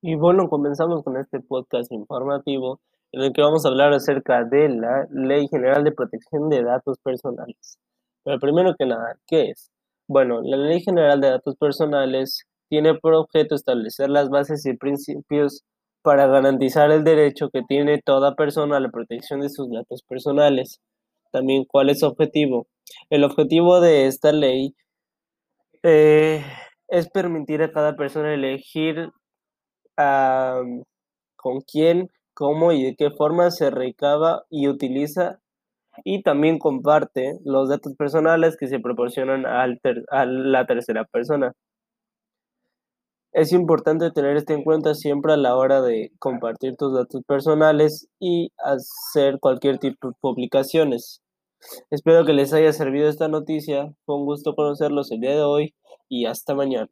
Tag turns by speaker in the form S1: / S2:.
S1: Y bueno, comenzamos con este podcast informativo en el que vamos a hablar acerca de la Ley General de Protección de Datos Personales. Pero primero que nada, ¿qué es? Bueno, la Ley General de Datos Personales tiene por objeto establecer las bases y principios para garantizar el derecho que tiene toda persona a la protección de sus datos personales. También, ¿cuál es su objetivo? El objetivo de esta ley eh, es permitir a cada persona elegir con quién, cómo y de qué forma se recaba y utiliza y también comparte los datos personales que se proporcionan a la tercera persona. Es importante tener esto en cuenta siempre a la hora de compartir tus datos personales y hacer cualquier tipo de publicaciones. Espero que les haya servido esta noticia. Fue un gusto conocerlos el día de hoy y hasta mañana.